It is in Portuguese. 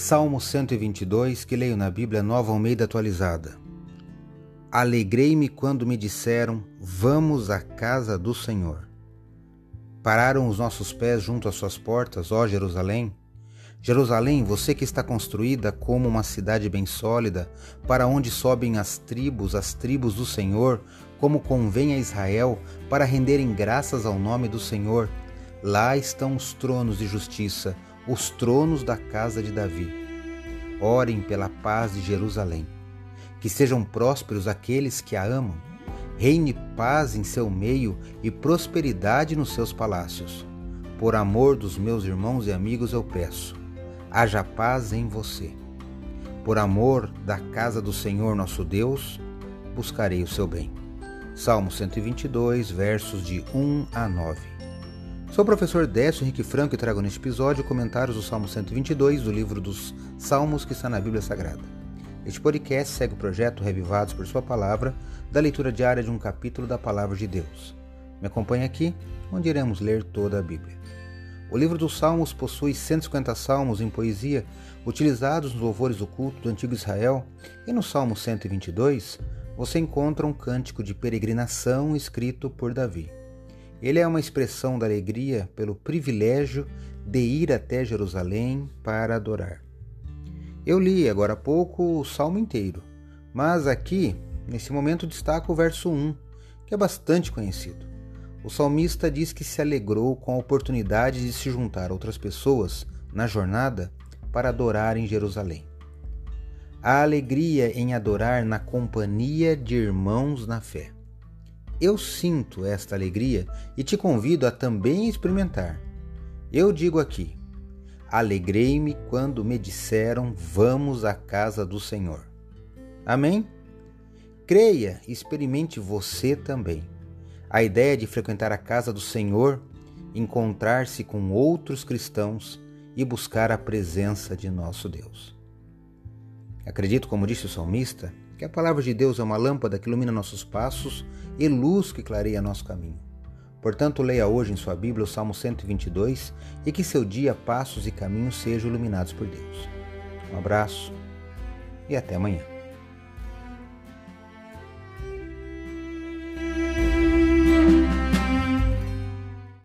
Salmo 122, que leio na Bíblia Nova Almeida Atualizada. Alegrei-me quando me disseram: Vamos à casa do Senhor. Pararam os nossos pés junto às suas portas, ó Jerusalém? Jerusalém, você que está construída como uma cidade bem sólida, para onde sobem as tribos, as tribos do Senhor, como convém a Israel, para renderem graças ao nome do Senhor. Lá estão os tronos de justiça os tronos da casa de Davi. Orem pela paz de Jerusalém. Que sejam prósperos aqueles que a amam. Reine paz em seu meio e prosperidade nos seus palácios. Por amor dos meus irmãos e amigos eu peço, haja paz em você. Por amor da casa do Senhor nosso Deus, buscarei o seu bem. Salmo 122, versos de 1 a 9. Sou o professor Décio Henrique Franco e trago neste episódio comentários do Salmo 122 do livro dos Salmos que está na Bíblia Sagrada. Este podcast segue o projeto Revivados por Sua Palavra, da leitura diária de um capítulo da Palavra de Deus. Me acompanhe aqui, onde iremos ler toda a Bíblia. O livro dos Salmos possui 150 salmos em poesia utilizados nos louvores do culto do antigo Israel, e no Salmo 122 você encontra um cântico de peregrinação escrito por Davi. Ele é uma expressão da alegria pelo privilégio de ir até Jerusalém para adorar. Eu li agora há pouco o salmo inteiro, mas aqui, nesse momento, destaco o verso 1, que é bastante conhecido. O salmista diz que se alegrou com a oportunidade de se juntar a outras pessoas na jornada para adorar em Jerusalém. A alegria em adorar na companhia de irmãos na fé. Eu sinto esta alegria e te convido a também experimentar. Eu digo aqui: alegrei-me quando me disseram: Vamos à casa do Senhor. Amém? Creia e experimente você também. A ideia de frequentar a casa do Senhor, encontrar-se com outros cristãos e buscar a presença de nosso Deus. Acredito, como disse o salmista, que a palavra de Deus é uma lâmpada que ilumina nossos passos e luz que clareia nosso caminho. Portanto, leia hoje em sua Bíblia o Salmo 122 e que seu dia, passos e caminhos sejam iluminados por Deus. Um abraço e até amanhã.